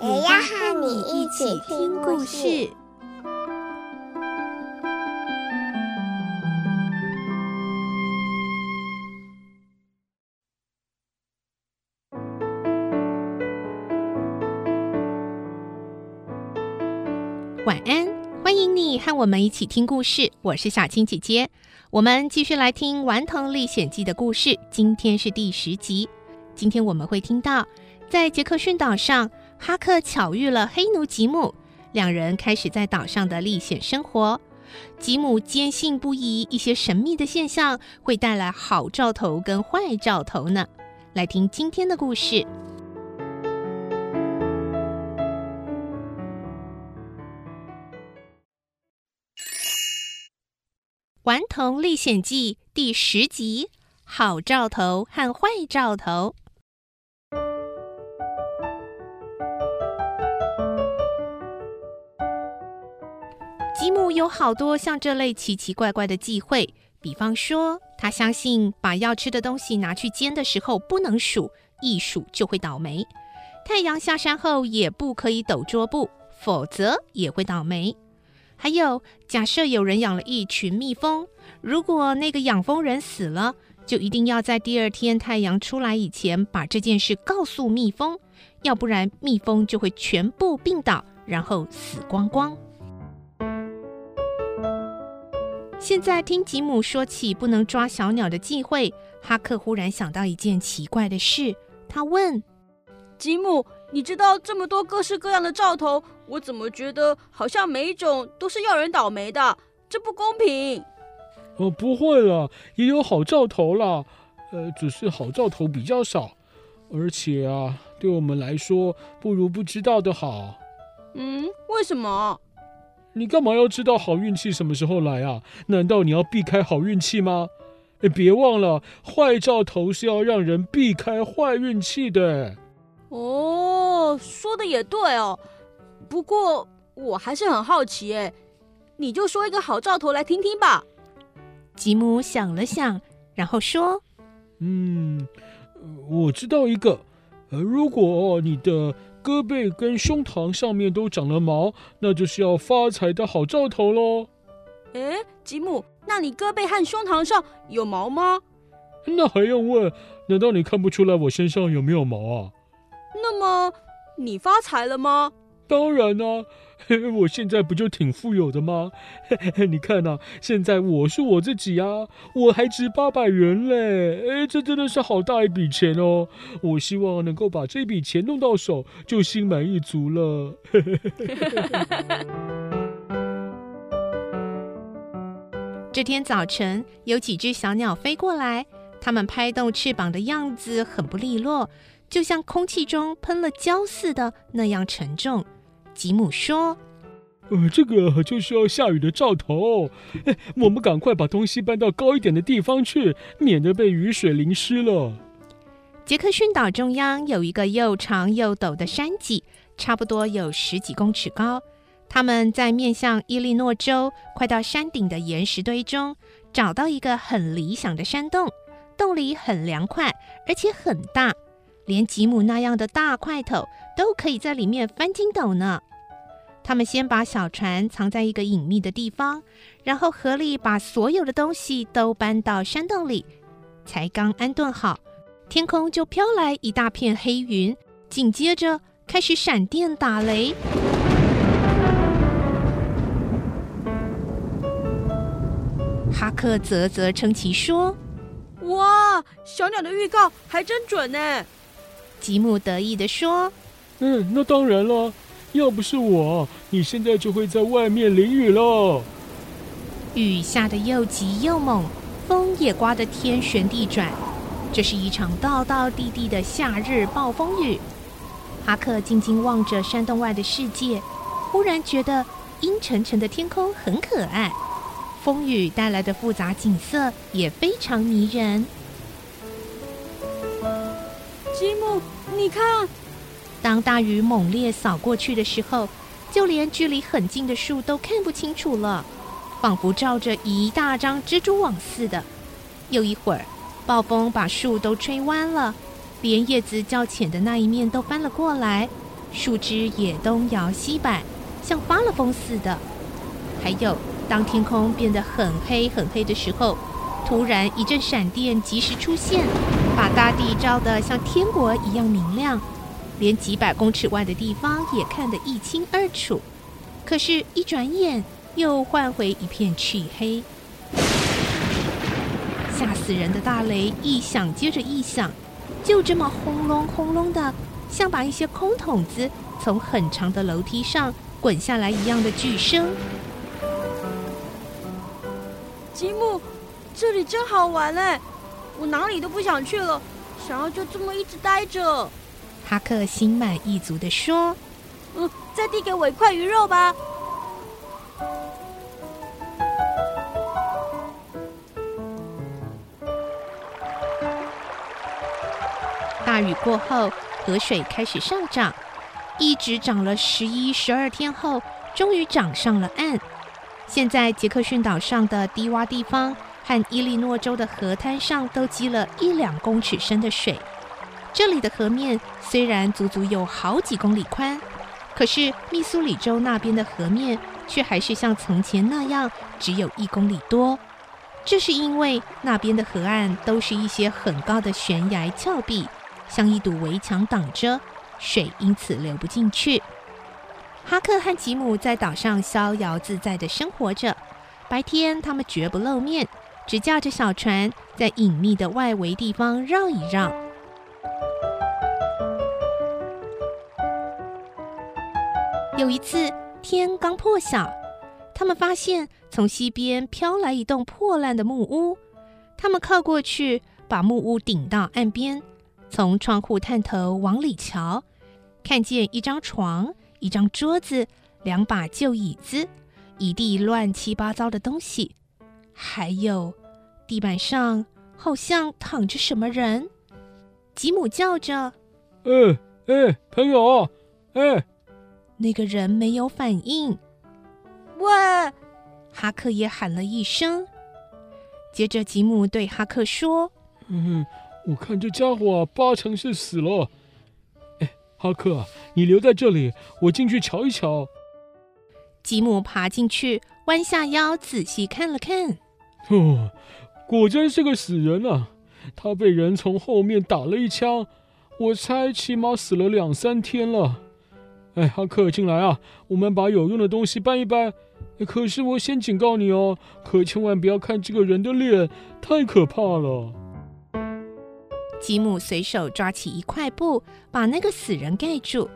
也要和你一起听故事。晚安，欢迎你和我们一起听故事。我是小青姐姐，我们继续来听《顽童历险记》的故事。今天是第十集。今天我们会听到，在杰克逊岛上，哈克巧遇了黑奴吉姆，两人开始在岛上的历险生活。吉姆坚信不疑，一些神秘的现象会带来好兆头跟坏兆头呢。来听今天的故事。《顽童历险记》第十集：好兆头和坏兆头。吉姆有好多像这类奇奇怪怪的忌讳，比方说，他相信把要吃的东西拿去煎的时候不能数，一数就会倒霉；太阳下山后也不可以抖桌布，否则也会倒霉。还有，假设有人养了一群蜜蜂，如果那个养蜂人死了，就一定要在第二天太阳出来以前把这件事告诉蜜蜂，要不然蜜蜂就会全部病倒，然后死光光。现在听吉姆说起不能抓小鸟的忌讳，哈克忽然想到一件奇怪的事，他问吉姆。你知道这么多各式各样的兆头，我怎么觉得好像每一种都是要人倒霉的？这不公平。哦，不会了，也有好兆头啦。呃，只是好兆头比较少，而且啊，对我们来说，不如不知道的好。嗯，为什么？你干嘛要知道好运气什么时候来啊？难道你要避开好运气吗？哎，别忘了，坏兆头是要让人避开坏运气的。哦，说的也对哦，不过我还是很好奇诶，你就说一个好兆头来听听吧。吉姆想了想，然后说：“嗯，我知道一个，呃，如果你的胳膊跟胸膛上面都长了毛，那就是要发财的好兆头喽。”诶，吉姆，那你胳膊和胸膛上有毛吗？那还用问？难道你看不出来我身上有没有毛啊？那么你发财了吗？当然啦、啊，我现在不就挺富有的吗？你看呐、啊，现在我是我自己啊，我还值八百元嘞！哎，这真的是好大一笔钱哦！我希望能够把这笔钱弄到手，就心满意足了。这天早晨，有几只小鸟飞过来，它们拍动翅膀的样子很不利落。就像空气中喷了胶似的那样沉重。吉姆说：“呃，这个就是要下雨的兆头。哎，我们赶快把东西搬到高一点的地方去，免得被雨水淋湿了。”杰克逊岛中央有一个又长又陡的山脊，差不多有十几公尺高。他们在面向伊利诺州，快到山顶的岩石堆中，找到一个很理想的山洞，洞里很凉快，而且很大。连吉姆那样的大块头都可以在里面翻筋斗呢。他们先把小船藏在一个隐秘的地方，然后合力把所有的东西都搬到山洞里。才刚安顿好，天空就飘来一大片黑云，紧接着开始闪电打雷。哈克啧啧称奇说：“哇，小鸟的预告还真准呢！”吉姆得意地说：“嗯，那当然了，要不是我，你现在就会在外面淋雨了。雨下得又急又猛，风也刮得天旋地转，这是一场道道地地的夏日暴风雨。哈克静静望着山洞外的世界，忽然觉得阴沉沉的天空很可爱，风雨带来的复杂景色也非常迷人。你看，当大雨猛烈扫过去的时候，就连距离很近的树都看不清楚了，仿佛罩着一大张蜘蛛网似的。又一会儿，暴风把树都吹弯了。连叶子较浅的那一面都翻了过来，树枝也东摇西摆，像发了疯似的。还有，当天空变得很黑很黑的时候，突然一阵闪电及时出现，把大地照得像天国一样明亮，连几百公尺外的地方也看得一清二楚。可是，一转眼又换回一片黢黑，吓死人的大雷一响接着一响。就这么轰隆轰隆的，像把一些空桶子从很长的楼梯上滚下来一样的巨声。吉姆，这里真好玩嘞！我哪里都不想去了，想要就这么一直待着。哈克心满意足的说：“嗯，再递给我一块鱼肉吧。”大雨过后，河水开始上涨，一直涨了十一、十二天后，终于涨上了岸。现在，杰克逊岛上的低洼地方和伊利诺州的河滩上都积了一两公尺深的水。这里的河面虽然足足有好几公里宽，可是密苏里州那边的河面却还是像从前那样只有一公里多。这是因为那边的河岸都是一些很高的悬崖峭壁。像一堵围墙挡着，水因此流不进去。哈克和吉姆在岛上逍遥自在地生活着。白天，他们绝不露面，只驾着小船在隐秘的外围地方绕一绕。有一次，天刚破晓，他们发现从西边飘来一栋破烂的木屋。他们靠过去，把木屋顶到岸边。从窗户探头往里瞧，看见一张床、一张桌子、两把旧椅子，一地乱七八糟的东西，还有地板上好像躺着什么人。吉姆叫着：“哎哎，朋友，哎！”那个人没有反应。喂！哈克也喊了一声。接着，吉姆对哈克说：“嗯。”我看这家伙啊，八成是死了。哎，哈克，你留在这里，我进去瞧一瞧。吉姆爬进去，弯下腰仔细看了看。哦，果真是个死人啊！他被人从后面打了一枪，我猜起码死了两三天了。哎，哈克，进来啊，我们把有用的东西搬一搬。可是我先警告你哦，可千万不要看这个人的脸，太可怕了。吉姆随手抓起一块布，把那个死人盖住。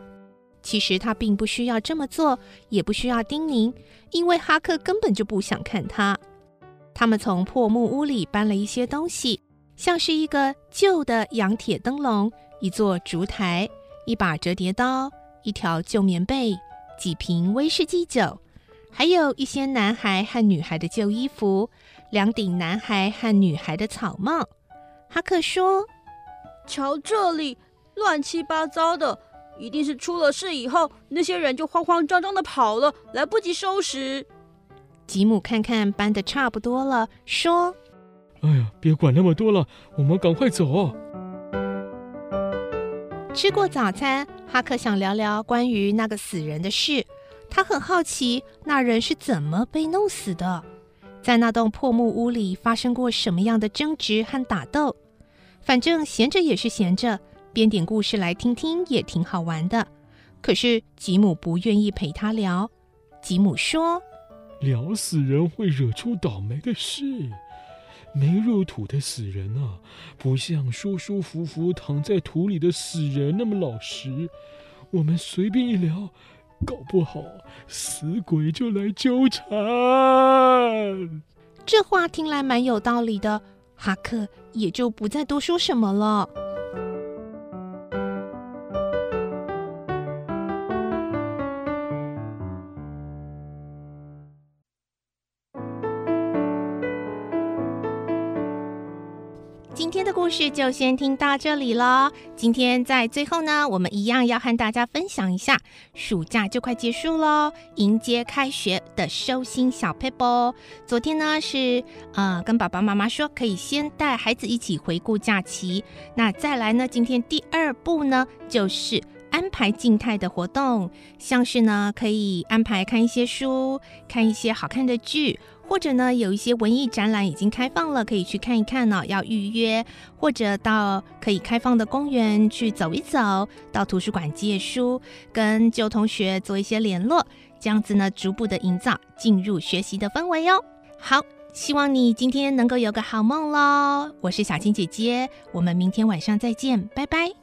其实他并不需要这么做，也不需要叮咛，因为哈克根本就不想看他。他们从破木屋里搬了一些东西，像是一个旧的洋铁灯笼、一座烛台、一把折叠刀、一条旧棉被、几瓶威士忌酒，还有一些男孩和女孩的旧衣服、两顶男孩和女孩的草帽。哈克说。瞧这里，乱七八糟的，一定是出了事以后，那些人就慌慌张张的跑了，来不及收拾。吉姆看看搬的差不多了，说：“哎呀，别管那么多了，我们赶快走。”吃过早餐，哈克想聊聊关于那个死人的事。他很好奇，那人是怎么被弄死的，在那栋破木屋里发生过什么样的争执和打斗。反正闲着也是闲着，编点故事来听听也挺好玩的。可是吉姆不愿意陪他聊。吉姆说：“聊死人会惹出倒霉的事，没入土的死人啊，不像舒舒服服躺在土里的死人那么老实。我们随便一聊，搞不好死鬼就来纠缠。”这话听来蛮有道理的。哈克也就不再多说什么了。故事就先听到这里了。今天在最后呢，我们一样要和大家分享一下，暑假就快结束喽，迎接开学的收心小佩波。昨天呢是呃跟爸爸妈妈说，可以先带孩子一起回顾假期。那再来呢，今天第二步呢就是安排静态的活动，像是呢可以安排看一些书，看一些好看的剧。或者呢，有一些文艺展览已经开放了，可以去看一看呢、哦。要预约，或者到可以开放的公园去走一走，到图书馆借书，跟旧同学做一些联络，这样子呢，逐步的营造进入学习的氛围哟。好，希望你今天能够有个好梦喽。我是小青姐姐，我们明天晚上再见，拜拜。